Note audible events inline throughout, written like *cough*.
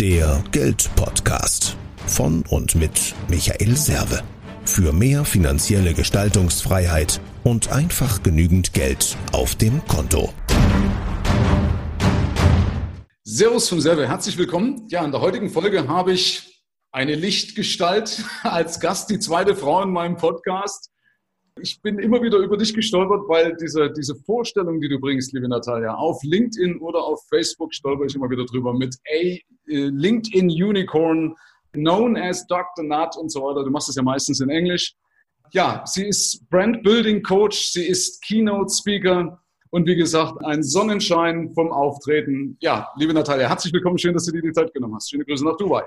Der Geldpodcast von und mit Michael Serve. Für mehr finanzielle Gestaltungsfreiheit und einfach genügend Geld auf dem Konto. Servus vom Serve, herzlich willkommen. Ja, in der heutigen Folge habe ich eine Lichtgestalt *laughs* als Gast, die zweite Frau in meinem Podcast. Ich bin immer wieder über dich gestolpert, weil diese, diese Vorstellung, die du bringst, liebe Natalia, auf LinkedIn oder auf Facebook stolper ich immer wieder drüber mit A, äh, LinkedIn Unicorn, known as Dr. Nut und so weiter. Du machst das ja meistens in Englisch. Ja, sie ist Brand Building Coach, sie ist Keynote Speaker und wie gesagt, ein Sonnenschein vom Auftreten. Ja, liebe Natalia, herzlich willkommen. Schön, dass du dir die Zeit genommen hast. Schöne Grüße nach Dubai.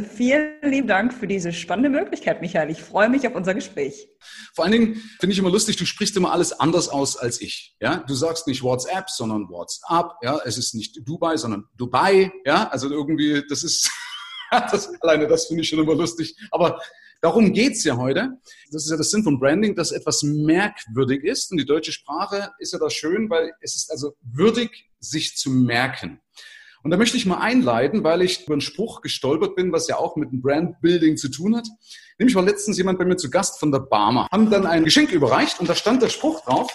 Vielen lieben Dank für diese spannende Möglichkeit, Michael. Ich freue mich auf unser Gespräch. Vor allen Dingen finde ich immer lustig, du sprichst immer alles anders aus als ich. Ja, du sagst nicht WhatsApp, sondern WhatsApp. Ja, es ist nicht Dubai, sondern Dubai. Ja, also irgendwie, das ist, *laughs* das, alleine das finde ich schon immer lustig. Aber darum geht's ja heute. Das ist ja der Sinn von Branding, dass etwas merkwürdig ist. Und die deutsche Sprache ist ja da schön, weil es ist also würdig, sich zu merken. Und da möchte ich mal einleiten, weil ich über einen Spruch gestolpert bin, was ja auch mit dem Brandbuilding zu tun hat. Nämlich war letztens jemand bei mir zu Gast von der Barmer, haben dann ein Geschenk überreicht und da stand der Spruch drauf,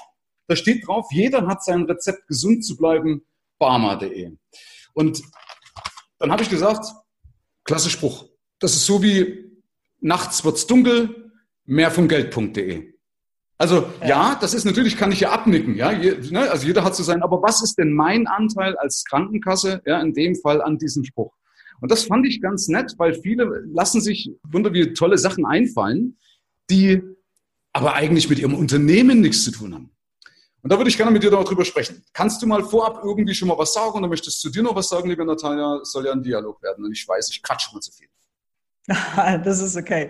da steht drauf, jeder hat sein Rezept, gesund zu bleiben, barmer.de. Und dann habe ich gesagt, klasse Spruch. Das ist so wie nachts wird's dunkel, mehr vom Geld.de. Also ja, das ist natürlich, kann ich ja abnicken, ja. Je, ne, also jeder hat so sein, aber was ist denn mein Anteil als Krankenkasse, ja, in dem Fall an diesem Spruch? Und das fand ich ganz nett, weil viele lassen sich wunder wie tolle Sachen einfallen, die aber eigentlich mit ihrem Unternehmen nichts zu tun haben. Und da würde ich gerne mit dir darüber sprechen. Kannst du mal vorab irgendwie schon mal was sagen oder möchtest du dir noch was sagen, liebe Natalia? Es soll ja ein Dialog werden und ich weiß, ich quatsche mal zu viel. *laughs* Das ist okay.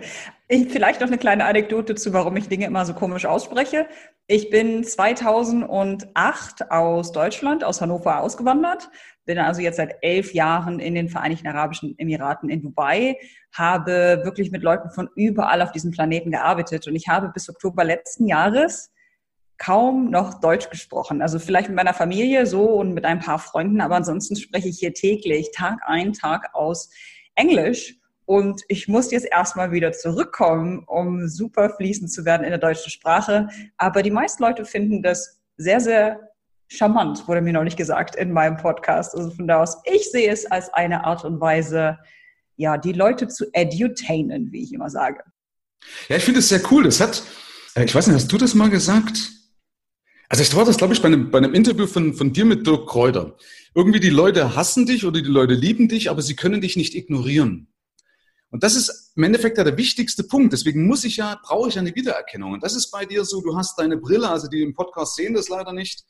Ich, vielleicht noch eine kleine Anekdote zu, warum ich Dinge immer so komisch ausspreche. Ich bin 2008 aus Deutschland, aus Hannover ausgewandert, bin also jetzt seit elf Jahren in den Vereinigten Arabischen Emiraten in Dubai, habe wirklich mit Leuten von überall auf diesem Planeten gearbeitet und ich habe bis Oktober letzten Jahres kaum noch Deutsch gesprochen. Also vielleicht mit meiner Familie so und mit ein paar Freunden, aber ansonsten spreche ich hier täglich, Tag ein, Tag aus Englisch. Und ich muss jetzt erstmal wieder zurückkommen, um super fließend zu werden in der deutschen Sprache. Aber die meisten Leute finden das sehr, sehr charmant, wurde mir noch nicht gesagt in meinem Podcast. Also von da aus, ich sehe es als eine Art und Weise, ja, die Leute zu edutainen, wie ich immer sage. Ja, ich finde es sehr cool. Das hat, äh, ich weiß nicht, hast du das mal gesagt? Also ich war das, glaube ich, bei einem, bei einem Interview von, von dir mit Dirk Kräuter. Irgendwie die Leute hassen dich oder die Leute lieben dich, aber sie können dich nicht ignorieren. Und das ist im Endeffekt ja der wichtigste Punkt. Deswegen muss ich ja, brauche ich eine Wiedererkennung. Und das ist bei dir so, du hast deine Brille, also die im Podcast sehen das leider nicht.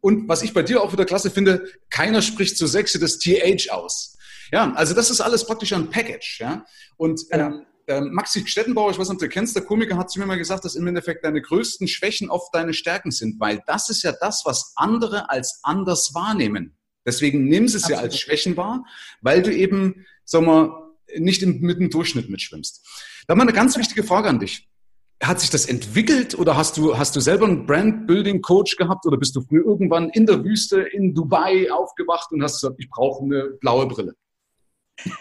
Und was ich bei dir auch wieder klasse finde, keiner spricht so sexy das TH aus. Ja, also das ist alles praktisch ein Package. Ja, und ähm, äh, Maxi Stettenbauer, ich weiß nicht, ob du kennst, der Komiker hat zu mir mal gesagt, dass im Endeffekt deine größten Schwächen oft deine Stärken sind, weil das ist ja das, was andere als anders wahrnehmen. Deswegen nimm es ja als Schwächen wahr, weil du eben, sag mal, nicht im, mit dem Durchschnitt mitschwimmst. Da wir eine ganz wichtige Frage an dich. Hat sich das entwickelt oder hast du, hast du selber einen Brand-Building-Coach gehabt oder bist du früher irgendwann in der Wüste in Dubai aufgewacht und hast gesagt, ich brauche eine blaue Brille?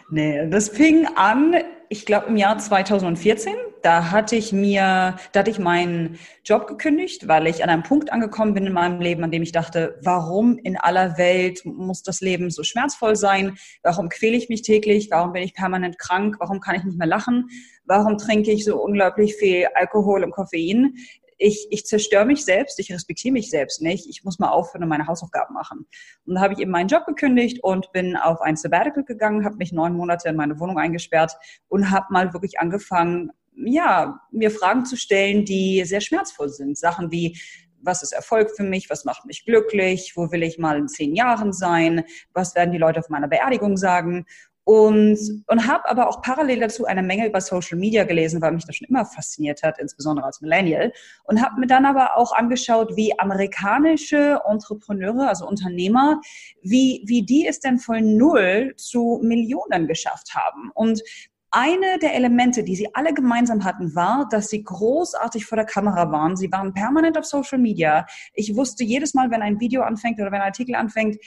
Nee, das fing an, ich glaube im Jahr 2014. Da hatte ich mir, da hatte ich meinen Job gekündigt, weil ich an einem Punkt angekommen bin in meinem Leben, an dem ich dachte, warum in aller Welt muss das Leben so schmerzvoll sein? Warum quäle ich mich täglich? Warum bin ich permanent krank? Warum kann ich nicht mehr lachen? Warum trinke ich so unglaublich viel Alkohol und Koffein? Ich, ich zerstöre mich selbst, ich respektiere mich selbst nicht, ich muss mal aufhören und meine Hausaufgaben machen. Und dann habe ich eben meinen Job gekündigt und bin auf ein Sabbatical gegangen, habe mich neun Monate in meine Wohnung eingesperrt und habe mal wirklich angefangen, ja, mir Fragen zu stellen, die sehr schmerzvoll sind. Sachen wie, was ist Erfolg für mich, was macht mich glücklich, wo will ich mal in zehn Jahren sein, was werden die Leute auf meiner Beerdigung sagen und, und habe aber auch parallel dazu eine Menge über Social Media gelesen, weil mich das schon immer fasziniert hat, insbesondere als Millennial. Und habe mir dann aber auch angeschaut, wie amerikanische Entrepreneure, also Unternehmer, wie, wie die es denn von Null zu Millionen geschafft haben. Und eine der Elemente, die sie alle gemeinsam hatten, war, dass sie großartig vor der Kamera waren. Sie waren permanent auf Social Media. Ich wusste jedes Mal, wenn ein Video anfängt oder wenn ein Artikel anfängt,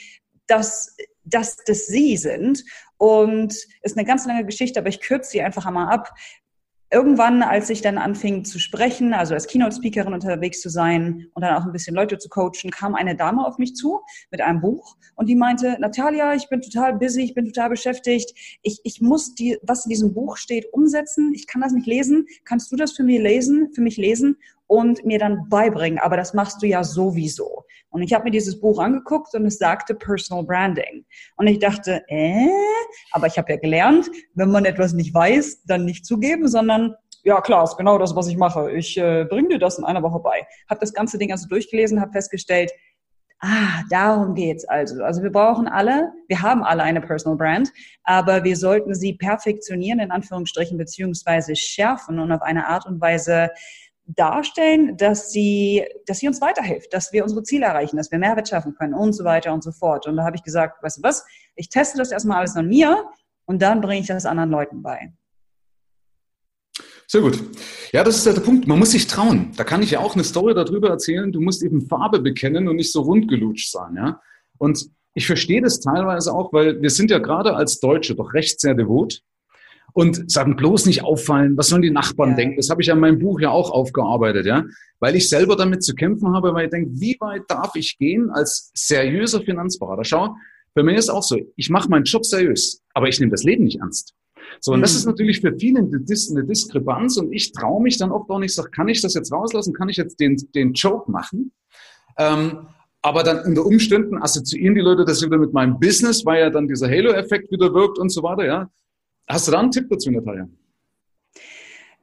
dass dass das sie sind. Und ist eine ganz lange Geschichte, aber ich kürze sie einfach einmal ab. Irgendwann, als ich dann anfing zu sprechen, also als Keynote-Speakerin unterwegs zu sein und dann auch ein bisschen Leute zu coachen, kam eine Dame auf mich zu mit einem Buch und die meinte, Natalia, ich bin total busy, ich bin total beschäftigt, ich, ich muss die, was in diesem Buch steht, umsetzen, ich kann das nicht lesen, kannst du das für mich lesen, für mich lesen und mir dann beibringen, aber das machst du ja sowieso. Und ich habe mir dieses Buch angeguckt und es sagte Personal Branding. Und ich dachte, äh, aber ich habe ja gelernt, wenn man etwas nicht weiß, dann nicht zugeben, sondern ja klar, ist genau das, was ich mache. Ich äh, bringe dir das in einer Woche bei. Habe das ganze Ding also durchgelesen, habe festgestellt, ah, darum geht's also. Also wir brauchen alle, wir haben alle eine Personal Brand, aber wir sollten sie perfektionieren, in Anführungsstrichen, beziehungsweise schärfen und auf eine Art und Weise darstellen, dass sie, dass sie uns weiterhilft, dass wir unsere Ziele erreichen, dass wir Mehrwert schaffen können und so weiter und so fort. Und da habe ich gesagt, weißt du was, ich teste das erstmal alles an mir und dann bringe ich das anderen Leuten bei. Sehr gut. Ja, das ist der Punkt. Man muss sich trauen. Da kann ich ja auch eine Story darüber erzählen. Du musst eben Farbe bekennen und nicht so rundgelutscht sein. Ja? Und ich verstehe das teilweise auch, weil wir sind ja gerade als Deutsche doch recht sehr devot und sagen bloß nicht auffallen, was sollen die Nachbarn ja. denken? Das habe ich ja in meinem Buch ja auch aufgearbeitet, ja, weil ich selber damit zu kämpfen habe, weil ich denke, wie weit darf ich gehen als seriöser Finanzberater? Schau, bei mir ist auch so, ich mache meinen Job seriös, aber ich nehme das Leben nicht ernst. So, und mhm. das ist natürlich für viele eine, Dis eine Diskrepanz und ich traue mich dann oft auch nicht, sag, kann ich das jetzt rauslassen, kann ich jetzt den, den Joke machen? Ähm, aber dann unter Umständen assoziieren die Leute das wieder mit meinem Business, weil ja dann dieser Halo-Effekt wieder wirkt und so weiter, ja. Hast du da einen Tipp dazu, Natalia?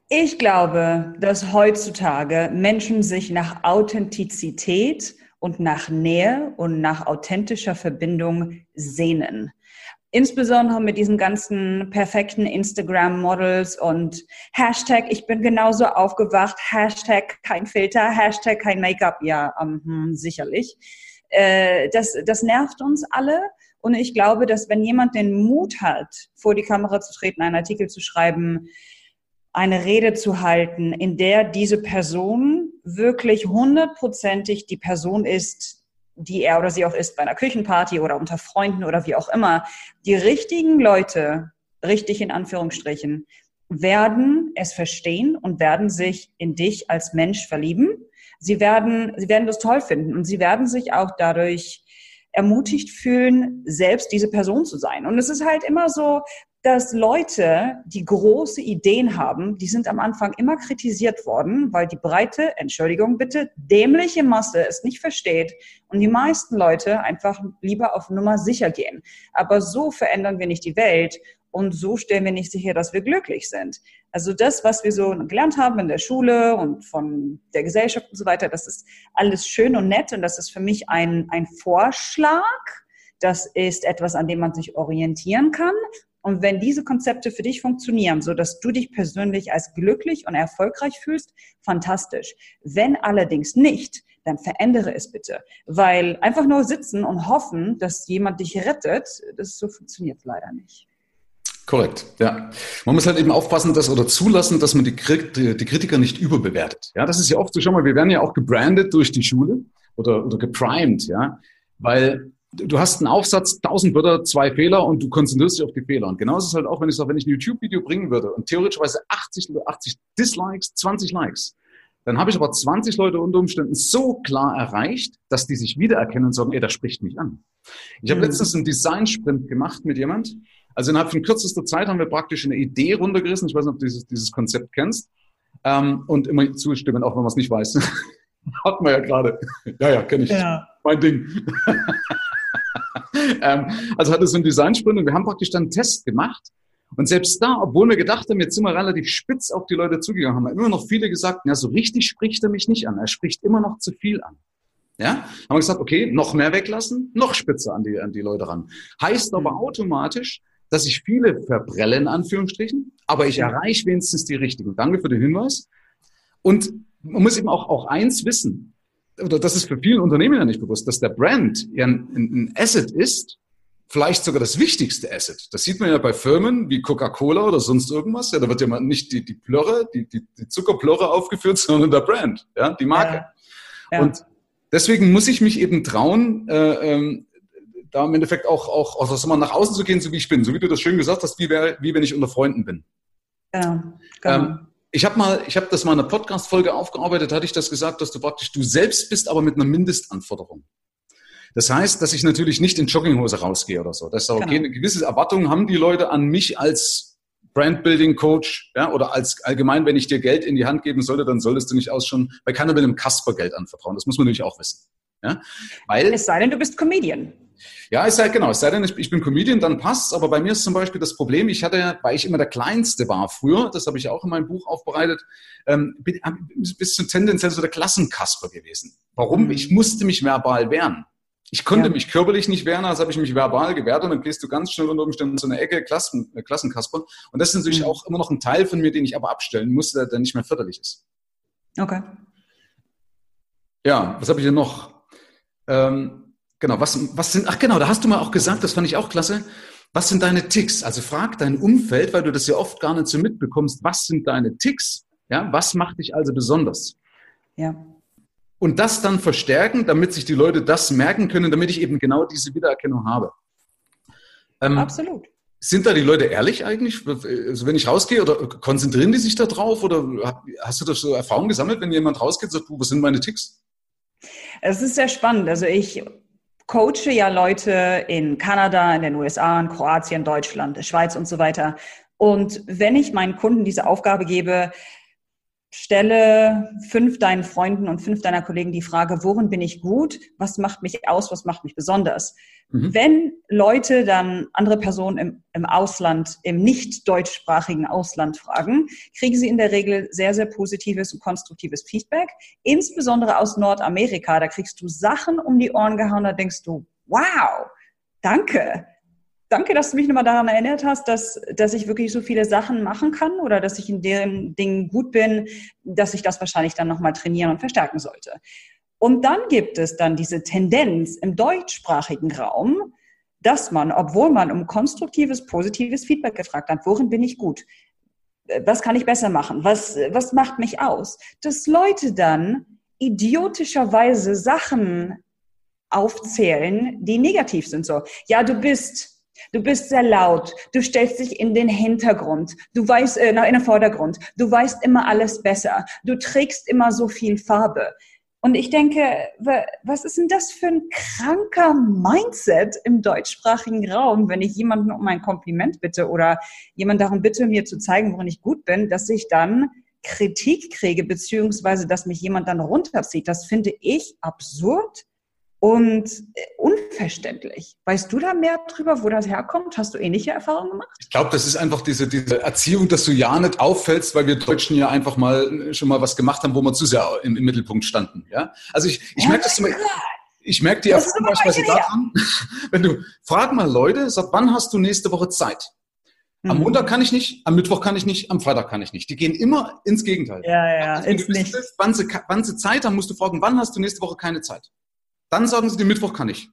Ich glaube, dass heutzutage Menschen sich nach Authentizität und nach Nähe und nach authentischer Verbindung sehnen. Insbesondere mit diesen ganzen perfekten Instagram-Models und Hashtag, ich bin genauso aufgewacht, Hashtag kein Filter, Hashtag kein Make-up, ja, um, hm, sicherlich. Äh, das, das nervt uns alle und ich glaube, dass wenn jemand den Mut hat, vor die Kamera zu treten, einen Artikel zu schreiben, eine Rede zu halten, in der diese Person wirklich hundertprozentig die Person ist, die er oder sie auch ist bei einer Küchenparty oder unter Freunden oder wie auch immer, die richtigen Leute, richtig in Anführungsstrichen, werden es verstehen und werden sich in dich als Mensch verlieben. Sie werden, sie werden das toll finden und sie werden sich auch dadurch ermutigt fühlen, selbst diese Person zu sein. Und es ist halt immer so, dass Leute, die große Ideen haben, die sind am Anfang immer kritisiert worden, weil die breite, Entschuldigung bitte, dämliche Masse es nicht versteht und die meisten Leute einfach lieber auf Nummer sicher gehen. Aber so verändern wir nicht die Welt und so stellen wir nicht sicher, dass wir glücklich sind. Also das, was wir so gelernt haben in der Schule und von der Gesellschaft und so weiter, das ist alles schön und nett und das ist für mich ein, ein Vorschlag. Das ist etwas, an dem man sich orientieren kann. Und wenn diese Konzepte für dich funktionieren, so dass du dich persönlich als glücklich und erfolgreich fühlst, fantastisch. Wenn allerdings nicht, dann verändere es bitte. Weil einfach nur sitzen und hoffen, dass jemand dich rettet, das so funktioniert leider nicht. Korrekt, ja. Man muss halt eben aufpassen, dass oder zulassen, dass man die, die, Kritiker nicht überbewertet. Ja, das ist ja oft so, schau mal, wir werden ja auch gebrandet durch die Schule oder, oder geprimed, ja, weil du hast einen Aufsatz, 1000 Wörter, zwei Fehler und du konzentrierst dich auf die Fehler. Und genauso ist es halt auch, wenn ich sage, wenn ich ein YouTube-Video bringen würde und theoretischerweise 80, 80 Dislikes, 20 Likes, dann habe ich aber 20 Leute unter Umständen so klar erreicht, dass die sich wiedererkennen und sagen, ey, das spricht mich an. Ich habe mhm. letztens einen Design-Sprint gemacht mit jemand, also innerhalb von kürzester Zeit haben wir praktisch eine Idee runtergerissen. Ich weiß nicht, ob du dieses, dieses Konzept kennst. Ähm, und immer zustimmen, auch wenn man es nicht weiß. *laughs* Hat man ja gerade. ja, ja, kenne ich. Ja. Mein Ding. *laughs* ähm, also hatte so einen Designsprint und wir haben praktisch dann einen Test gemacht. Und selbst da, obwohl wir gedacht haben, jetzt sind wir relativ spitz auf die Leute zugegangen, haben immer noch viele gesagt, ja, so richtig spricht er mich nicht an. Er spricht immer noch zu viel an. Ja, haben wir gesagt, okay, noch mehr weglassen, noch spitzer an die, an die Leute ran. Heißt aber mhm. automatisch, dass ich viele verbrelle, in Anführungsstrichen, aber ich erreiche wenigstens die richtigen. Danke für den Hinweis. Und man muss eben auch, auch eins wissen, oder das ist für viele Unternehmen ja nicht bewusst, dass der Brand ja ein, ein Asset ist, vielleicht sogar das wichtigste Asset. Das sieht man ja bei Firmen wie Coca-Cola oder sonst irgendwas. Ja, da wird ja nicht die, die Plörre, die, die, die Zuckerplörre aufgeführt, *laughs* sondern der Brand, ja, die Marke. Ja. Ja. Und deswegen muss ich mich eben trauen, äh, ähm, da im Endeffekt auch, auch, auch also nach außen zu gehen, so wie ich bin, so wie du das schön gesagt hast, wie, wär, wie wenn ich unter Freunden bin. Ja, genau. Ähm, ich habe mal, ich habe das mal in einer Podcast-Folge aufgearbeitet, hatte ich das gesagt, dass du praktisch du selbst bist, aber mit einer Mindestanforderung. Das heißt, dass ich natürlich nicht in Jogginghose rausgehe oder so. Das ist okay. Genau. Eine gewisse Erwartung haben die Leute an mich als Brandbuilding Coach, ja, oder als allgemein, wenn ich dir Geld in die Hand geben sollte, dann solltest du nicht aus schon, bei keiner will einem Kasper Geld anvertrauen. Das muss man natürlich auch wissen. Ja, weil, es sei denn, du bist Comedian. Ja, es sei, genau, es sei denn, ich, ich bin Comedian, dann passt Aber bei mir ist zum Beispiel das Problem, ich hatte, weil ich immer der Kleinste war früher, das habe ich auch in meinem Buch aufbereitet, ähm, bin ein bisschen tendenziell so der Klassenkasper gewesen. Warum? Mhm. Ich musste mich verbal wehren. Ich konnte ja. mich körperlich nicht wehren, also habe ich mich verbal gewehrt und dann gehst du ganz schnell unter Umständen so eine Ecke Klassen, äh, Klassenkasper. Und das ist natürlich mhm. auch immer noch ein Teil von mir, den ich aber abstellen musste, der nicht mehr förderlich ist. Okay. Ja, was habe ich denn noch? Ähm, genau, was, was sind, ach genau, da hast du mal auch gesagt, das fand ich auch klasse. Was sind deine Ticks? Also frag dein Umfeld, weil du das ja oft gar nicht so mitbekommst. Was sind deine Ticks? Ja, was macht dich also besonders? Ja und das dann verstärken, damit sich die Leute das merken können, damit ich eben genau diese Wiedererkennung habe. Ähm, Absolut. Sind da die Leute ehrlich eigentlich? Also wenn ich rausgehe, oder konzentrieren die sich da drauf? Oder hast du da so Erfahrungen gesammelt, wenn jemand rausgeht und sagt, was sind meine Ticks? Es ist sehr spannend. Also ich coache ja Leute in Kanada, in den USA, in Kroatien, Deutschland, Schweiz und so weiter. Und wenn ich meinen Kunden diese Aufgabe gebe, stelle fünf deinen Freunden und fünf deiner Kollegen die Frage, worin bin ich gut? Was macht mich aus? Was macht mich besonders? Mhm. Wenn Leute dann andere Personen im, im Ausland, im nicht deutschsprachigen Ausland fragen, kriegen sie in der Regel sehr, sehr positives und konstruktives Feedback. Insbesondere aus Nordamerika. Da kriegst du Sachen um die Ohren gehauen, da denkst du, wow, danke danke, dass du mich nochmal daran erinnert hast, dass, dass ich wirklich so viele Sachen machen kann oder dass ich in deren Dingen gut bin, dass ich das wahrscheinlich dann nochmal trainieren und verstärken sollte. Und dann gibt es dann diese Tendenz im deutschsprachigen Raum, dass man, obwohl man um konstruktives, positives Feedback gefragt hat, worin bin ich gut? Was kann ich besser machen? Was, was macht mich aus? Dass Leute dann idiotischerweise Sachen aufzählen, die negativ sind. So, ja, du bist Du bist sehr laut. Du stellst dich in den Hintergrund. Du weißt, äh, in den Vordergrund. Du weißt immer alles besser. Du trägst immer so viel Farbe. Und ich denke, was ist denn das für ein kranker Mindset im deutschsprachigen Raum, wenn ich jemanden um ein Kompliment bitte oder jemand darum bitte, mir zu zeigen, worin ich gut bin, dass ich dann Kritik kriege, beziehungsweise dass mich jemand dann runterzieht. Das finde ich absurd und äh, unverständlich. Weißt du da mehr drüber, wo das herkommt? Hast du ähnliche Erfahrungen gemacht? Ich glaube, das ist einfach diese, diese Erziehung, dass du ja nicht auffällst, weil wir Deutschen ja einfach mal schon mal was gemacht haben, wo wir zu sehr im, im Mittelpunkt standen. Ja? Also ich, ich oh merke das zum ich merke die Erfahrung beispielsweise daran, *laughs* wenn du, frag mal Leute, sag, wann hast du nächste Woche Zeit? Am mhm. Montag kann ich nicht, am Mittwoch kann ich nicht, am Freitag kann ich nicht. Die gehen immer ins Gegenteil. Ja, ja, also, ins nicht. wann, sie, wann sie Zeit haben, musst du fragen, wann hast du nächste Woche keine Zeit? Dann sagen sie, den Mittwoch kann ich.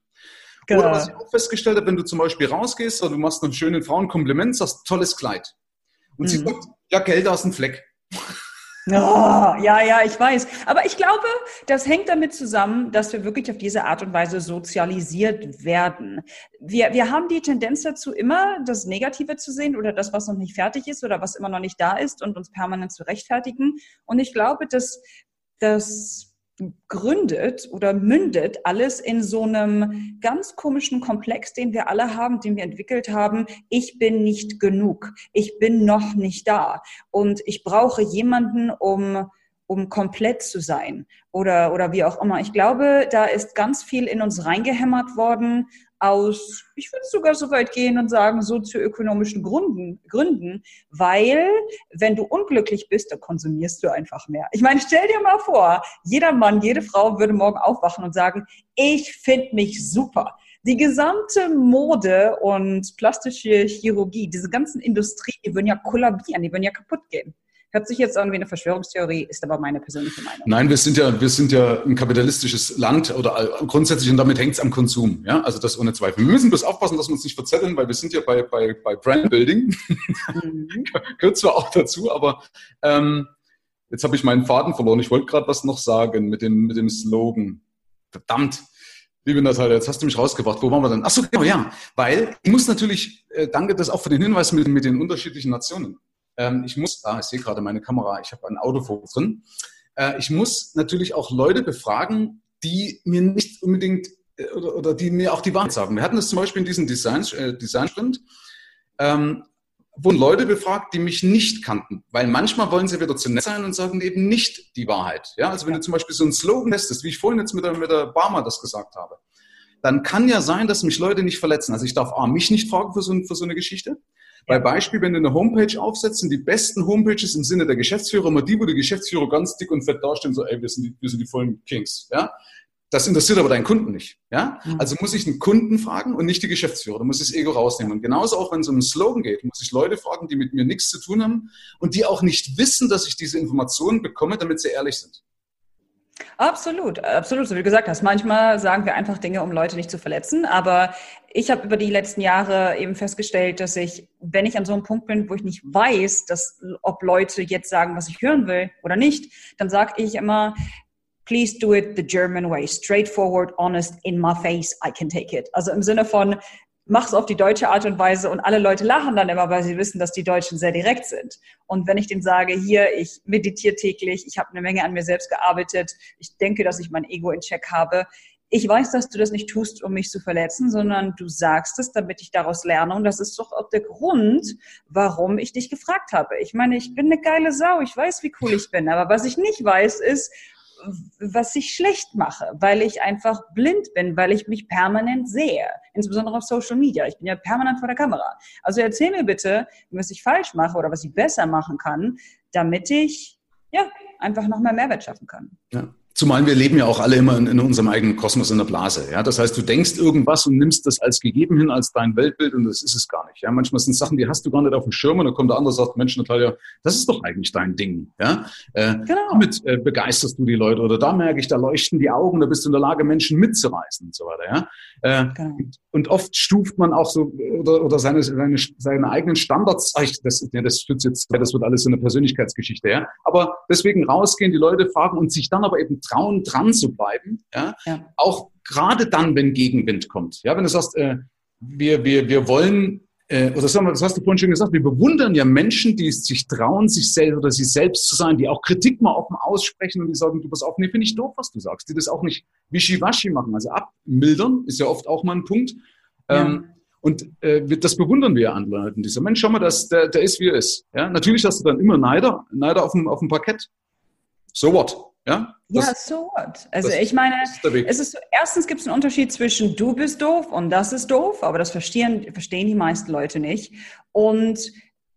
Genau. Oder was ich auch festgestellt habe, wenn du zum Beispiel rausgehst oder du machst einem schönen Frau ein Kompliment, sagst, tolles Kleid. Und mhm. sie sagt, ja, Geld aus dem Fleck. *laughs* Oh, ja, ja, ich weiß. Aber ich glaube, das hängt damit zusammen, dass wir wirklich auf diese Art und Weise sozialisiert werden. Wir, wir haben die Tendenz dazu, immer das Negative zu sehen oder das, was noch nicht fertig ist oder was immer noch nicht da ist und uns permanent zu rechtfertigen. Und ich glaube, dass, dass gründet oder mündet alles in so einem ganz komischen Komplex, den wir alle haben, den wir entwickelt haben. Ich bin nicht genug. Ich bin noch nicht da. Und ich brauche jemanden, um um komplett zu sein oder, oder wie auch immer. Ich glaube, da ist ganz viel in uns reingehämmert worden aus, ich würde sogar so weit gehen und sagen, sozioökonomischen Gründen, Gründen, weil wenn du unglücklich bist, dann konsumierst du einfach mehr. Ich meine, stell dir mal vor, jeder Mann, jede Frau würde morgen aufwachen und sagen, ich finde mich super. Die gesamte Mode und plastische Chirurgie, diese ganzen Industrie, die würden ja kollabieren, die würden ja kaputt gehen. Hört sich jetzt irgendwie eine Verschwörungstheorie, ist aber meine persönliche Meinung. Nein, wir sind ja, wir sind ja ein kapitalistisches Land oder grundsätzlich und damit hängt es am Konsum. Ja, also das ohne Zweifel. Wir müssen bloß aufpassen, dass wir uns nicht verzetteln, weil wir sind ja bei, bei, bei Brandbuilding. Mhm. *laughs* Gehört zwar auch dazu, aber ähm, jetzt habe ich meinen Faden verloren. Ich wollte gerade was noch sagen mit dem, mit dem Slogan. Verdammt. Liebe Natalia, jetzt hast du mich rausgebracht. Wo waren wir denn? Ach so, genau, ja. Weil ich muss natürlich, äh, danke das auch für den Hinweis mit, mit den unterschiedlichen Nationen. Ähm, ich muss, ah, ich sehe gerade meine Kamera, ich habe ein Autofokus drin. Äh, ich muss natürlich auch Leute befragen, die mir nicht unbedingt äh, oder, oder die mir auch die Wahrheit sagen. Wir hatten das zum Beispiel in diesem Design, äh, Design Sprint. Ähm, wurden Leute befragt, die mich nicht kannten. Weil manchmal wollen sie wieder zu nett sein und sagen eben nicht die Wahrheit. Ja, also wenn du zum Beispiel so einen Slogan testest, wie ich vorhin jetzt mit der, mit der Barmer das gesagt habe, dann kann ja sein, dass mich Leute nicht verletzen. Also ich darf A, mich nicht fragen für so, für so eine Geschichte. Bei Beispiel, wenn du eine Homepage aufsetzt, sind die besten Homepages im Sinne der Geschäftsführer immer die, wo die Geschäftsführer ganz dick und fett dastehen, so, ey, wir sind die, wir sind die vollen Kings, ja. Das interessiert aber deinen Kunden nicht. Ja? Mhm. Also muss ich einen Kunden fragen und nicht die Geschäftsführer. Da muss ich das Ego rausnehmen. Und genauso auch, wenn es um einen Slogan geht, muss ich Leute fragen, die mit mir nichts zu tun haben und die auch nicht wissen, dass ich diese Informationen bekomme, damit sie ehrlich sind. Absolut, absolut. So wie du gesagt hast, manchmal sagen wir einfach Dinge, um Leute nicht zu verletzen. Aber ich habe über die letzten Jahre eben festgestellt, dass ich, wenn ich an so einem Punkt bin, wo ich nicht weiß, dass, ob Leute jetzt sagen, was ich hören will oder nicht, dann sage ich immer, please do it the German way, straightforward, honest, in my face, I can take it. Also im Sinne von, mach's auf die deutsche Art und Weise und alle Leute lachen dann immer, weil sie wissen, dass die Deutschen sehr direkt sind. Und wenn ich denen sage, hier, ich meditiere täglich, ich habe eine Menge an mir selbst gearbeitet, ich denke, dass ich mein Ego in Check habe, ich weiß, dass du das nicht tust, um mich zu verletzen, sondern du sagst es, damit ich daraus lerne. Und das ist doch auch der Grund, warum ich dich gefragt habe. Ich meine, ich bin eine geile Sau, ich weiß, wie cool ich bin. Aber was ich nicht weiß, ist, was ich schlecht mache, weil ich einfach blind bin, weil ich mich permanent sehe, insbesondere auf Social Media. Ich bin ja permanent vor der Kamera. Also erzähl mir bitte, was ich falsch mache oder was ich besser machen kann, damit ich ja einfach noch mehr Mehrwert schaffen kann. Ja. Zumal wir leben ja auch alle immer in, in, unserem eigenen Kosmos in der Blase. Ja? Das heißt, du denkst irgendwas und nimmst das als gegeben hin, als dein Weltbild und das ist es gar nicht. Ja? Manchmal sind Sachen, die hast du gar nicht auf dem Schirm und dann kommt der andere und sagt, Mensch, Natalia, das ist doch eigentlich dein Ding. Ja? Äh, genau. Damit äh, begeisterst du die Leute oder da merke ich, da leuchten die Augen, da bist du in der Lage, Menschen mitzureißen und so weiter. Ja? Äh, genau. Und oft stuft man auch so oder, oder seine, seine, seine eigenen Standards, ach, das, ja, das, jetzt, das wird alles so eine Persönlichkeitsgeschichte. Ja? Aber deswegen rausgehen, die Leute fragen und sich dann aber eben trauen, dran zu bleiben. Ja? ja. Auch gerade dann, wenn Gegenwind kommt. Ja, wenn du sagst, äh, wir, wir, wir wollen, äh, oder sagen wir, das hast du vorhin schon gesagt, wir bewundern ja Menschen, die es sich trauen, sich selbst oder sich selbst zu sein, die auch Kritik mal offen aussprechen und die sagen, du pass auf, nee, finde ich doof, was du sagst, die das auch nicht wischiwaschi machen, also abmildern, ist ja oft auch mal ein Punkt. Ja. Ähm, und äh, das bewundern wir an Leuten. Dieser Mensch, schau mal, das, der, der ist, wie er ist. Ja? Natürlich hast du dann immer Neider, Neider auf dem, auf dem Parkett. So what? Ja, das, ja so what? Also ich meine, es ist so, erstens gibt es einen Unterschied zwischen du bist doof und das ist doof, aber das verstehen, verstehen die meisten Leute nicht. Und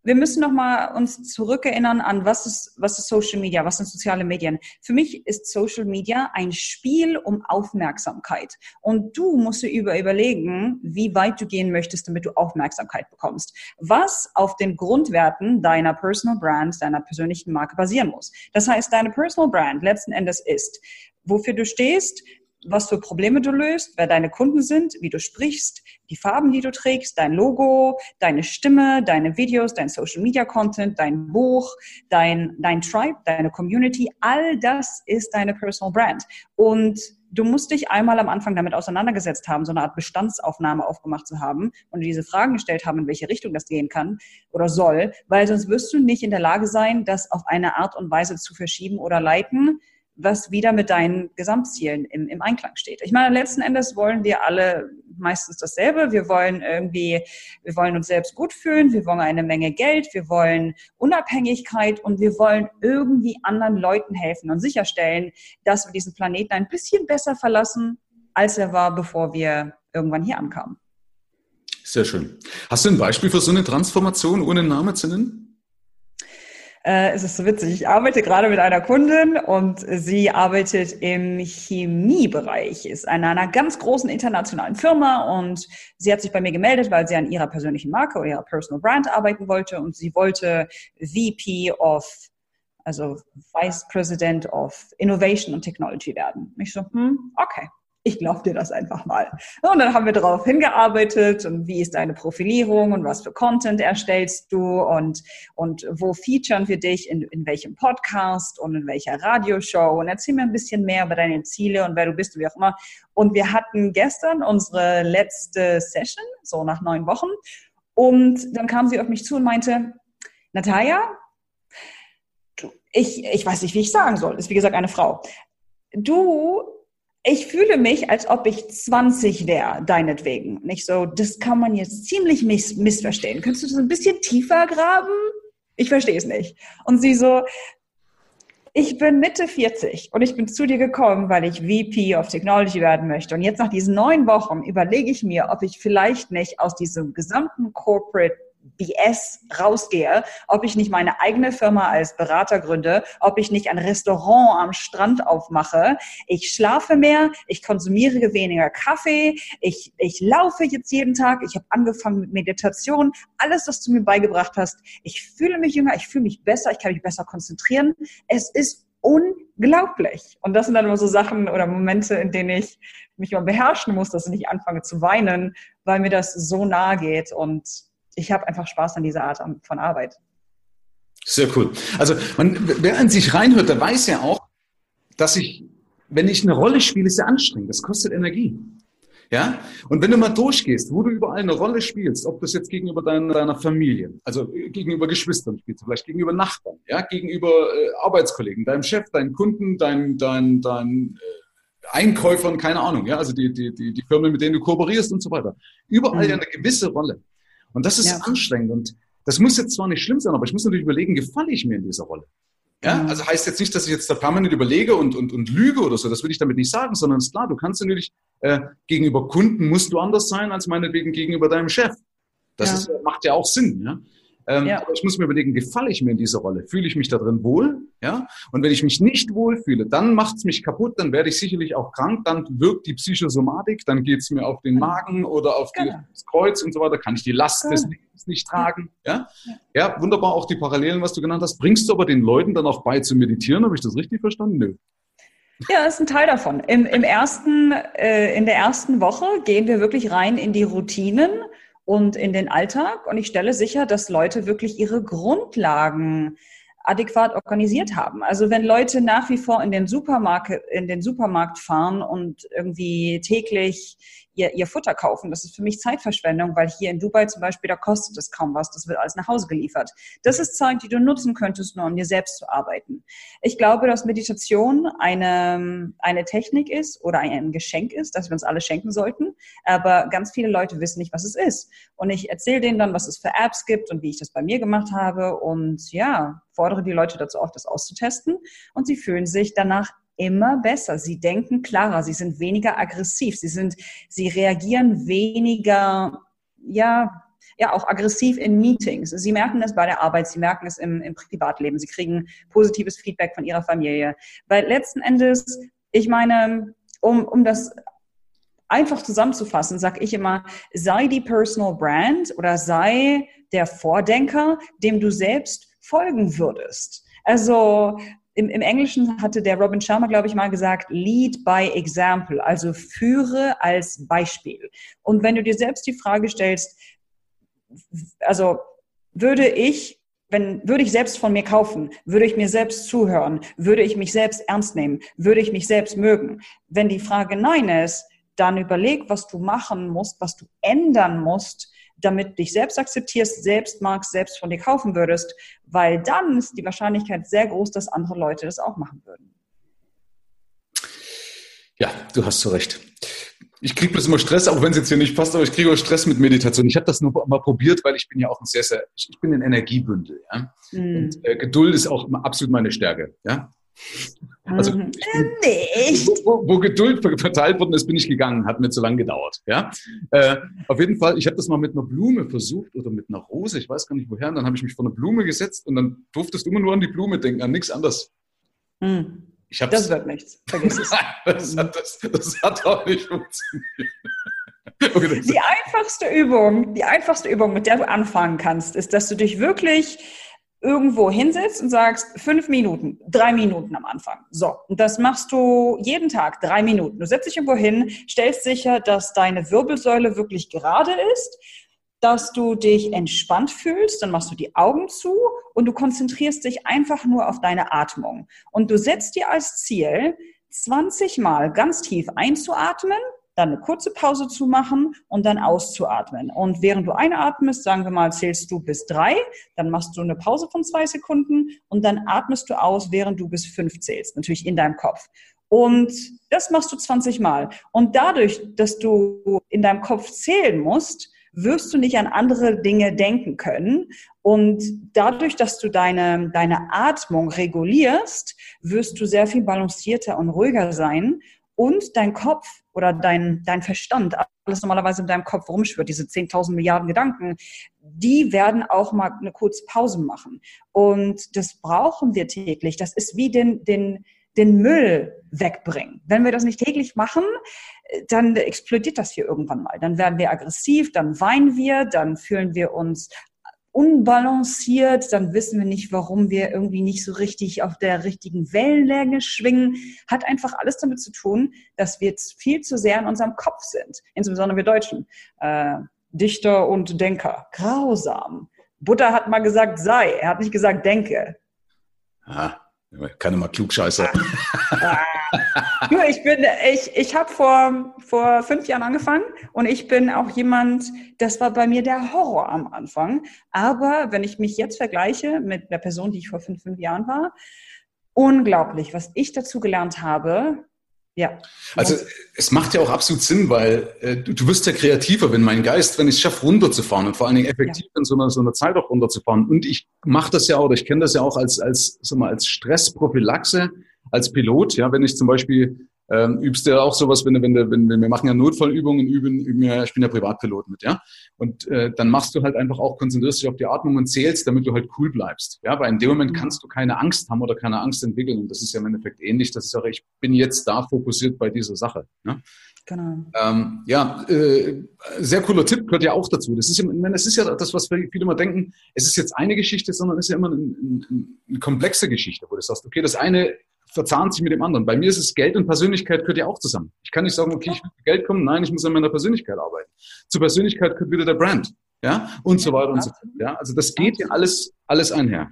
wir müssen noch mal uns zurückerinnern an, was ist, was ist Social Media, was sind soziale Medien. Für mich ist Social Media ein Spiel um Aufmerksamkeit. Und du musst dir über überlegen, wie weit du gehen möchtest, damit du Aufmerksamkeit bekommst. Was auf den Grundwerten deiner Personal Brand, deiner persönlichen Marke basieren muss. Das heißt, deine Personal Brand letzten Endes ist, wofür du stehst, was für Probleme du löst, wer deine Kunden sind, wie du sprichst, die Farben, die du trägst, dein Logo, deine Stimme, deine Videos, dein Social Media Content, dein Buch, dein, dein Tribe, deine Community, all das ist deine Personal Brand. Und du musst dich einmal am Anfang damit auseinandergesetzt haben, so eine Art Bestandsaufnahme aufgemacht zu haben und diese Fragen gestellt haben, in welche Richtung das gehen kann oder soll, weil sonst wirst du nicht in der Lage sein, das auf eine Art und Weise zu verschieben oder leiten, was wieder mit deinen Gesamtzielen im, im Einklang steht. Ich meine, letzten Endes wollen wir alle meistens dasselbe. Wir wollen irgendwie, wir wollen uns selbst gut fühlen, wir wollen eine Menge Geld, wir wollen Unabhängigkeit und wir wollen irgendwie anderen Leuten helfen und sicherstellen, dass wir diesen Planeten ein bisschen besser verlassen, als er war, bevor wir irgendwann hier ankamen. Sehr schön. Hast du ein Beispiel für so eine Transformation ohne Name zu nennen? Äh, es ist so witzig. Ich arbeite gerade mit einer Kundin und sie arbeitet im Chemiebereich, ist in einer ganz großen internationalen Firma und sie hat sich bei mir gemeldet, weil sie an ihrer persönlichen Marke oder ihrer Personal Brand arbeiten wollte und sie wollte VP of also Vice President of Innovation und Technology werden. Ich so, hm, okay, ich glaube dir das einfach mal. Und dann haben wir darauf hingearbeitet und wie ist deine Profilierung und was für Content erstellst du und, und wo featuren wir dich, in, in welchem Podcast und in welcher Radioshow und erzähl mir ein bisschen mehr über deine Ziele und wer du bist und wie auch immer. Und wir hatten gestern unsere letzte Session, so nach neun Wochen. Und dann kam sie auf mich zu und meinte, Natalia, ich, ich weiß nicht, wie ich sagen soll. Ist wie gesagt eine Frau. Du ich fühle mich, als ob ich 20 wäre, deinetwegen. Nicht so, das kann man jetzt ziemlich miss missverstehen. Könntest du das ein bisschen tiefer graben? Ich verstehe es nicht. Und sie so, ich bin Mitte 40 und ich bin zu dir gekommen, weil ich VP of Technology werden möchte. Und jetzt nach diesen neun Wochen überlege ich mir, ob ich vielleicht nicht aus diesem gesamten Corporate BS rausgehe, ob ich nicht meine eigene Firma als Berater gründe, ob ich nicht ein Restaurant am Strand aufmache. Ich schlafe mehr, ich konsumiere weniger Kaffee, ich, ich laufe jetzt jeden Tag, ich habe angefangen mit Meditation, alles, was du mir beigebracht hast. Ich fühle mich jünger, ich fühle mich besser, ich kann mich besser konzentrieren. Es ist unglaublich. Und das sind dann immer so Sachen oder Momente, in denen ich mich immer beherrschen muss, dass ich nicht anfange zu weinen, weil mir das so nahe geht und ich habe einfach Spaß an dieser Art von Arbeit. Sehr cool. Also man, wer an sich reinhört, der weiß ja auch, dass ich, wenn ich eine Rolle spiele, ist ja anstrengend. Das kostet Energie. Ja? Und wenn du mal durchgehst, wo du überall eine Rolle spielst, ob das jetzt gegenüber deiner, deiner Familie, also gegenüber Geschwistern spielst, vielleicht gegenüber Nachbarn, ja, gegenüber äh, Arbeitskollegen, deinem Chef, deinen Kunden, deinen dein, dein, äh, Einkäufern, keine Ahnung, ja, also die, die, die, die Firmen, mit denen du kooperierst und so weiter. Überall mhm. ja eine gewisse Rolle. Und das ist ja. anstrengend. Und das muss jetzt zwar nicht schlimm sein, aber ich muss natürlich überlegen, gefalle ich mir in dieser Rolle? Ja, mhm. also heißt jetzt nicht, dass ich jetzt da permanent überlege und, und, und lüge oder so. Das will ich damit nicht sagen, sondern ist klar, du kannst natürlich äh, gegenüber Kunden musst du anders sein als meinetwegen gegenüber deinem Chef. Das ja. Ist, macht ja auch Sinn. Ja? Ähm, ja. Aber ich muss mir überlegen, gefalle ich mir in dieser Rolle? Fühle ich mich da drin wohl? Ja? Und wenn ich mich nicht wohlfühle, dann macht es mich kaputt, dann werde ich sicherlich auch krank, dann wirkt die Psychosomatik, dann geht es mir auf den Magen oder auf genau. das Kreuz und so weiter, kann ich die Last genau. des Lebens nicht tragen. Ja? ja? ja, wunderbar, auch die Parallelen, was du genannt hast. Bringst du aber den Leuten dann auch bei zu meditieren? Habe ich das richtig verstanden? Nö. Ja, das ist ein Teil davon. Im, im ersten, äh, in der ersten Woche gehen wir wirklich rein in die Routinen und in den Alltag. Und ich stelle sicher, dass Leute wirklich ihre Grundlagen adäquat organisiert haben. Also wenn Leute nach wie vor in den Supermarkt, in den Supermarkt fahren und irgendwie täglich ihr, ihr Futter kaufen. Das ist für mich Zeitverschwendung, weil hier in Dubai zum Beispiel, da kostet es kaum was. Das wird alles nach Hause geliefert. Das ist Zeit, die du nutzen könntest, nur um dir selbst zu arbeiten. Ich glaube, dass Meditation eine, eine Technik ist oder ein Geschenk ist, das wir uns alle schenken sollten. Aber ganz viele Leute wissen nicht, was es ist. Und ich erzähle denen dann, was es für Apps gibt und wie ich das bei mir gemacht habe. Und ja, fordere die Leute dazu auf, das auszutesten. Und sie fühlen sich danach immer besser. Sie denken klarer, sie sind weniger aggressiv, sie sind, sie reagieren weniger, ja, ja, auch aggressiv in Meetings. Sie merken es bei der Arbeit, sie merken es im, im Privatleben, sie kriegen positives Feedback von ihrer Familie. Weil letzten Endes, ich meine, um, um das einfach zusammenzufassen, sage ich immer, sei die Personal Brand oder sei der Vordenker, dem du selbst folgen würdest. Also im, im Englischen hatte der Robin Sharma, glaube ich, mal gesagt, lead by example, also führe als Beispiel. Und wenn du dir selbst die Frage stellst, also würde ich wenn, würde ich selbst von mir kaufen, würde ich mir selbst zuhören, würde ich mich selbst ernst nehmen, würde ich mich selbst mögen. Wenn die Frage nein ist, dann überleg, was du machen musst, was du ändern musst, damit dich selbst akzeptierst, selbst magst, selbst von dir kaufen würdest, weil dann ist die Wahrscheinlichkeit sehr groß, dass andere Leute das auch machen würden. Ja, du hast so recht. Ich kriege bloß immer Stress, auch wenn es jetzt hier nicht passt, aber ich kriege auch Stress mit Meditation. Ich habe das nur mal probiert, weil ich bin ja auch ein sehr, sehr, ich bin ein Energiebündel. Ja? Mm. Und äh, Geduld ist auch absolut meine Stärke. Ja? Also mhm. nicht. *laughs* Wo, wo, Geduld verteilt worden ist, bin ich gegangen, hat mir zu lang gedauert. Ja, äh, auf jeden Fall. Ich habe das mal mit einer Blume versucht oder mit einer Rose, ich weiß gar nicht woher. Und dann habe ich mich vor eine Blume gesetzt und dann durftest du immer nur an die Blume denken, an nichts anderes. Mhm. Das wird nichts. Vergiss es. *laughs* das, hat, das, das hat auch nicht funktioniert. Okay, die einfachste Übung, die einfachste Übung, mit der du anfangen kannst, ist, dass du dich wirklich irgendwo hinsetzt und sagst, fünf Minuten, drei Minuten am Anfang. So, und das machst du jeden Tag, drei Minuten. Du setzt dich irgendwo hin, stellst sicher, dass deine Wirbelsäule wirklich gerade ist, dass du dich entspannt fühlst, dann machst du die Augen zu und du konzentrierst dich einfach nur auf deine Atmung. Und du setzt dir als Ziel, 20 Mal ganz tief einzuatmen dann eine kurze Pause zu machen und dann auszuatmen. Und während du einatmest, sagen wir mal, zählst du bis drei, dann machst du eine Pause von zwei Sekunden und dann atmest du aus, während du bis fünf zählst, natürlich in deinem Kopf. Und das machst du 20 Mal. Und dadurch, dass du in deinem Kopf zählen musst, wirst du nicht an andere Dinge denken können. Und dadurch, dass du deine, deine Atmung regulierst, wirst du sehr viel balancierter und ruhiger sein und dein Kopf oder dein, dein Verstand, alles normalerweise in deinem Kopf rumschwirrt, diese 10.000 Milliarden Gedanken, die werden auch mal eine kurze Pause machen. Und das brauchen wir täglich. Das ist wie den, den, den Müll wegbringen. Wenn wir das nicht täglich machen, dann explodiert das hier irgendwann mal. Dann werden wir aggressiv, dann weinen wir, dann fühlen wir uns unbalanciert, dann wissen wir nicht, warum wir irgendwie nicht so richtig auf der richtigen Wellenlänge schwingen. Hat einfach alles damit zu tun, dass wir viel zu sehr in unserem Kopf sind. Insbesondere wir Deutschen. Äh, Dichter und Denker. Grausam. Butter hat mal gesagt, sei. Er hat nicht gesagt, denke. Ah, kann immer klugscheiße. Ah. Du, ich bin, ich, ich habe vor, vor fünf Jahren angefangen und ich bin auch jemand, das war bei mir der Horror am Anfang. Aber wenn ich mich jetzt vergleiche mit der Person, die ich vor fünf, fünf Jahren war, unglaublich, was ich dazu gelernt habe, ja. Also es macht ja auch absolut Sinn, weil äh, du, du wirst ja kreativer, wenn mein Geist, wenn ich es schaffe, runterzufahren und vor allen Dingen effektiv ja. in so einer, so einer Zeit auch runterzufahren. Und ich mache das ja auch, oder ich kenne das ja auch als, als, sag mal, als Stressprophylaxe, als Pilot. Ja, wenn ich zum Beispiel ähm, übst du ja auch sowas, wenn, wenn, wenn, wenn wir machen ja Notfallübungen, üben, üben ja, ich bin ja Privatpilot mit, ja. Und äh, dann machst du halt einfach auch, konzentrierst dich auf die Atmung und zählst, damit du halt cool bleibst. Ja, weil in dem Moment mhm. kannst du keine Angst haben oder keine Angst entwickeln. Und das ist ja im Endeffekt ähnlich. Das ist ja, ich bin jetzt da fokussiert bei dieser Sache. Ja? Genau. Ähm, ja, äh, sehr cooler Tipp gehört ja auch dazu. Das ist, ich meine, das ist ja das, was viele immer denken. Es ist jetzt eine Geschichte, sondern es ist ja immer eine, eine, eine komplexe Geschichte, wo du sagst, okay, das eine verzahnt sich mit dem anderen. Bei mir ist es Geld und Persönlichkeit gehört ja auch zusammen. Ich kann nicht sagen, okay, ich will Geld kommen. Nein, ich muss an meiner Persönlichkeit arbeiten. Zur Persönlichkeit gehört wieder der Brand. Ja, und so weiter und so fort. Ja, also das geht ja alles, alles einher.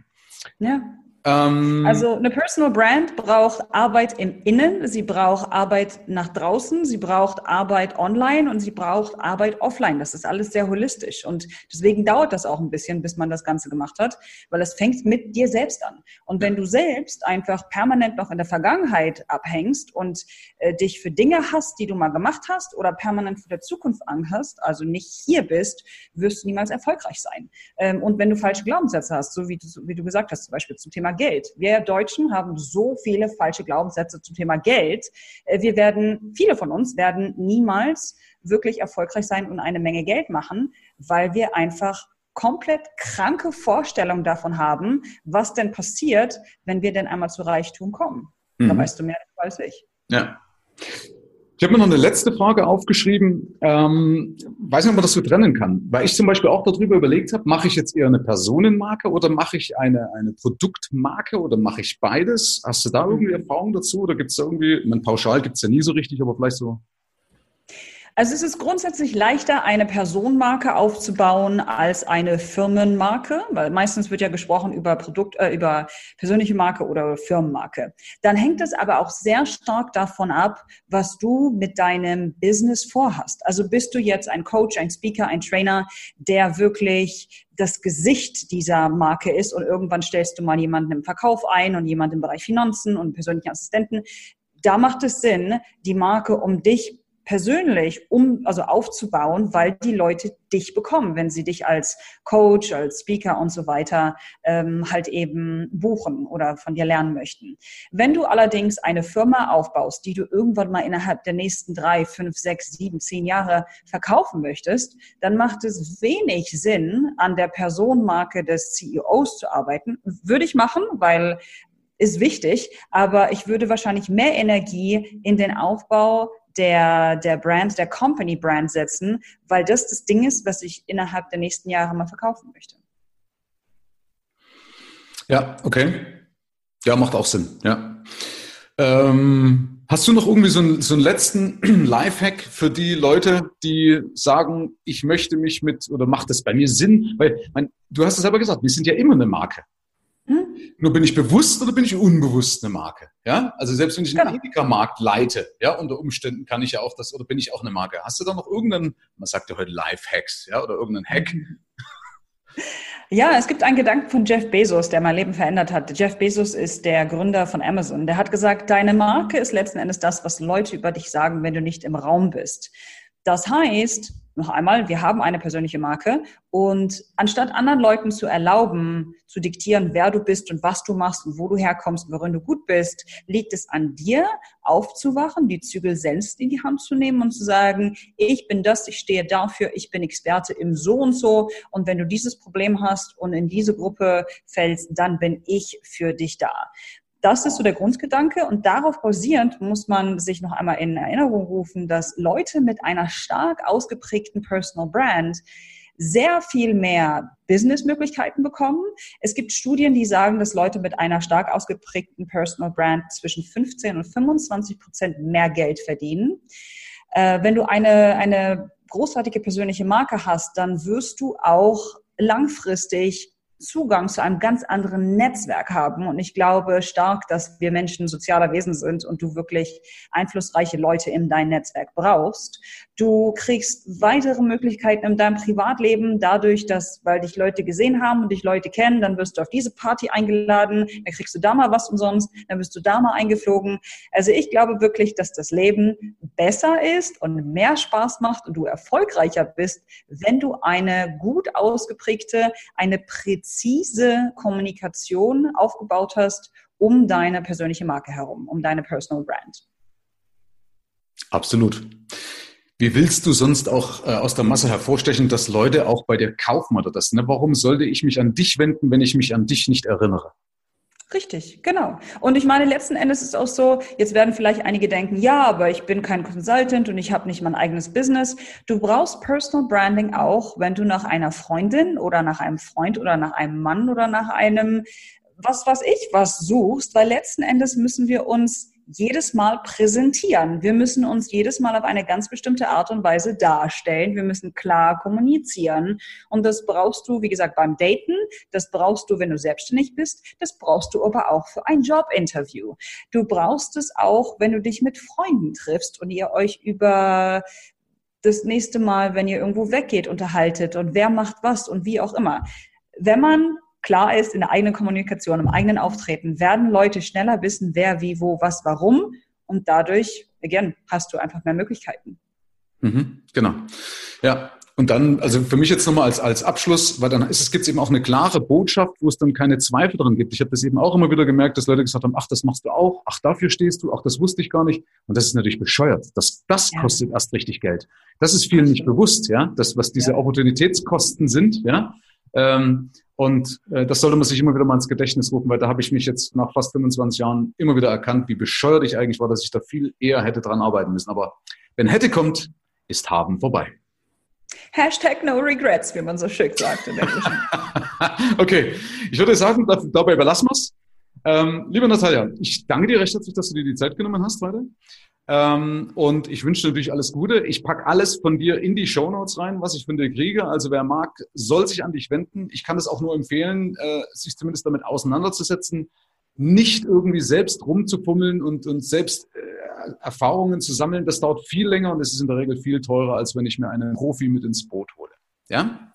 Ja, ähm, also eine Personal Brand braucht Arbeit im Innen, sie braucht Arbeit nach draußen, sie braucht Arbeit online und sie braucht Arbeit offline. Das ist alles sehr holistisch und deswegen dauert das auch ein bisschen, bis man das Ganze gemacht hat, weil es fängt mit dir selbst an. Und wenn du selbst einfach permanent noch in der Vergangenheit abhängst und äh, dich für Dinge hast, die du mal gemacht hast oder permanent für der Zukunft anhast, also nicht hier bist, wirst du niemals erfolgreich sein. Ähm, und wenn du falsche Glaubenssätze hast, so wie du, wie du gesagt hast, zum Beispiel zum Thema Geld. Wir Deutschen haben so viele falsche Glaubenssätze zum Thema Geld. Äh, wir werden, viele von uns werden niemals wirklich erfolgreich sein und eine Menge Geld machen, weil wir einfach komplett kranke Vorstellungen davon haben, was denn passiert, wenn wir denn einmal zu Reichtum kommen. Mhm. Da weißt du mehr als ich. Ja. Ich habe mir noch eine letzte Frage aufgeschrieben. Ähm, weiß nicht, ob man das so trennen kann. Weil ich zum Beispiel auch darüber überlegt habe, mache ich jetzt eher eine Personenmarke oder mache ich eine, eine Produktmarke oder mache ich beides? Hast du da irgendwie mhm. Erfahrung dazu oder gibt es da irgendwie, meine, pauschal gibt es ja nie so richtig, aber vielleicht so also es ist grundsätzlich leichter, eine Personenmarke aufzubauen als eine Firmenmarke, weil meistens wird ja gesprochen über Produkt, äh, über persönliche Marke oder Firmenmarke. Dann hängt es aber auch sehr stark davon ab, was du mit deinem Business vorhast. Also bist du jetzt ein Coach, ein Speaker, ein Trainer, der wirklich das Gesicht dieser Marke ist und irgendwann stellst du mal jemanden im Verkauf ein und jemanden im Bereich Finanzen und persönlichen Assistenten. Da macht es Sinn, die Marke um dich persönlich um, also aufzubauen, weil die Leute dich bekommen, wenn sie dich als Coach, als Speaker und so weiter ähm, halt eben buchen oder von dir lernen möchten. Wenn du allerdings eine Firma aufbaust, die du irgendwann mal innerhalb der nächsten drei, fünf, sechs, sieben, zehn Jahre verkaufen möchtest, dann macht es wenig Sinn, an der Personenmarke des CEOs zu arbeiten. Würde ich machen, weil ist wichtig, aber ich würde wahrscheinlich mehr Energie in den Aufbau der, der Brand, der Company Brand setzen, weil das das Ding ist, was ich innerhalb der nächsten Jahre mal verkaufen möchte. Ja, okay. Ja, macht auch Sinn, ja. Ähm, hast du noch irgendwie so einen, so einen letzten *clears throat* Lifehack für die Leute, die sagen, ich möchte mich mit oder macht das bei mir Sinn? Weil mein, du hast es aber gesagt, wir sind ja immer eine Marke. Hm? Nur bin ich bewusst oder bin ich unbewusst eine Marke? Ja, also selbst wenn ich einen genau. Edeka-Markt leite, ja, unter Umständen kann ich ja auch das oder bin ich auch eine Marke. Hast du da noch irgendeinen, man sagt ja heute Lifehacks, ja, oder irgendeinen Hack? *laughs* Ja, es gibt einen Gedanken von Jeff Bezos, der mein Leben verändert hat. Jeff Bezos ist der Gründer von Amazon. Der hat gesagt, deine Marke ist letzten Endes das, was Leute über dich sagen, wenn du nicht im Raum bist. Das heißt, noch einmal, wir haben eine persönliche Marke und anstatt anderen Leuten zu erlauben, zu diktieren, wer du bist und was du machst und wo du herkommst, worin du gut bist, liegt es an dir, aufzuwachen, die Zügel selbst in die Hand zu nehmen und zu sagen, ich bin das, ich stehe dafür, ich bin Experte im so und so und wenn du dieses Problem hast und in diese Gruppe fällst, dann bin ich für dich da. Das ist so der Grundgedanke und darauf basierend muss man sich noch einmal in Erinnerung rufen, dass Leute mit einer stark ausgeprägten Personal Brand sehr viel mehr Businessmöglichkeiten bekommen. Es gibt Studien, die sagen, dass Leute mit einer stark ausgeprägten Personal Brand zwischen 15 und 25 Prozent mehr Geld verdienen. Äh, wenn du eine, eine großartige persönliche Marke hast, dann wirst du auch langfristig Zugang zu einem ganz anderen Netzwerk haben. Und ich glaube stark, dass wir Menschen sozialer Wesen sind und du wirklich einflussreiche Leute in dein Netzwerk brauchst. Du kriegst weitere Möglichkeiten in deinem Privatleben dadurch, dass, weil dich Leute gesehen haben und dich Leute kennen, dann wirst du auf diese Party eingeladen, dann kriegst du da mal was umsonst, dann wirst du da mal eingeflogen. Also ich glaube wirklich, dass das Leben besser ist und mehr Spaß macht und du erfolgreicher bist, wenn du eine gut ausgeprägte, eine präzise präzise Kommunikation aufgebaut hast um deine persönliche Marke herum, um deine Personal Brand. Absolut. Wie willst du sonst auch äh, aus der Masse hervorstechen, dass Leute auch bei dir kaufen oder das? Ne? Warum sollte ich mich an dich wenden, wenn ich mich an dich nicht erinnere? Richtig, genau. Und ich meine, letzten Endes ist es auch so, jetzt werden vielleicht einige denken, ja, aber ich bin kein Consultant und ich habe nicht mein eigenes Business. Du brauchst Personal Branding auch, wenn du nach einer Freundin oder nach einem Freund oder nach einem Mann oder nach einem was was ich was suchst, weil letzten Endes müssen wir uns jedes Mal präsentieren. Wir müssen uns jedes Mal auf eine ganz bestimmte Art und Weise darstellen. Wir müssen klar kommunizieren. Und das brauchst du, wie gesagt, beim Daten. Das brauchst du, wenn du selbstständig bist. Das brauchst du aber auch für ein Jobinterview. Du brauchst es auch, wenn du dich mit Freunden triffst und ihr euch über das nächste Mal, wenn ihr irgendwo weggeht, unterhaltet und wer macht was und wie auch immer. Wenn man klar ist in der eigenen Kommunikation, im eigenen Auftreten, werden Leute schneller wissen, wer, wie, wo, was, warum. Und dadurch, again, hast du einfach mehr Möglichkeiten. Mhm, genau. Ja, und dann, also für mich jetzt nochmal als, als Abschluss, weil dann ist es, gibt es eben auch eine klare Botschaft, wo es dann keine Zweifel drin gibt. Ich habe das eben auch immer wieder gemerkt, dass Leute gesagt haben, ach, das machst du auch, ach, dafür stehst du, ach, das wusste ich gar nicht. Und das ist natürlich bescheuert. Das, das ja. kostet erst richtig Geld. Das ist vielen nicht bewusst, ja, das, was diese ja. Opportunitätskosten sind, ja. Ähm, und äh, das sollte man sich immer wieder mal ins Gedächtnis rufen, weil da habe ich mich jetzt nach fast 25 Jahren immer wieder erkannt, wie bescheuert ich eigentlich war, dass ich da viel eher hätte dran arbeiten müssen. Aber wenn hätte kommt, ist haben vorbei. Hashtag no regrets, wie man so schön sagt in Englischen. *laughs* okay, ich würde sagen, dabei überlassen wir es. Ähm, liebe Natalia, ich danke dir recht herzlich, dass du dir die Zeit genommen hast heute. Ähm, und ich wünsche dir natürlich alles Gute. Ich pack alles von dir in die Show Notes rein, was ich von dir kriege. Also wer mag, soll sich an dich wenden. Ich kann es auch nur empfehlen, äh, sich zumindest damit auseinanderzusetzen, nicht irgendwie selbst rumzupummeln und, und selbst äh, Erfahrungen zu sammeln. Das dauert viel länger und es ist in der Regel viel teurer, als wenn ich mir einen Profi mit ins Boot hole. Ja?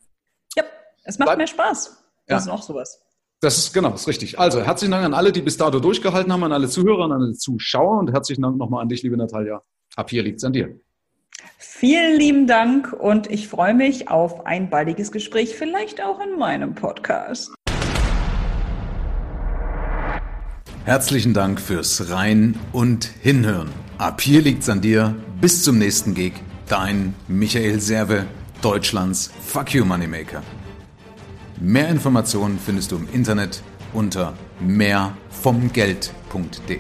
Ja, es macht Bleib mehr Spaß. Das ja. ist auch sowas. Das ist genau, das ist richtig. Also herzlichen Dank an alle, die bis dato durchgehalten haben, an alle Zuhörer, an alle Zuschauer und herzlichen Dank nochmal an dich, liebe Natalia. Ab hier liegt es an dir. Vielen lieben Dank und ich freue mich auf ein baldiges Gespräch, vielleicht auch in meinem Podcast. Herzlichen Dank fürs Rein und Hinhören. Ab hier liegt es an dir. Bis zum nächsten Gig. Dein Michael Serve, Deutschlands Fuck You Moneymaker. Mehr Informationen findest du im Internet unter mehrvomgeld.de.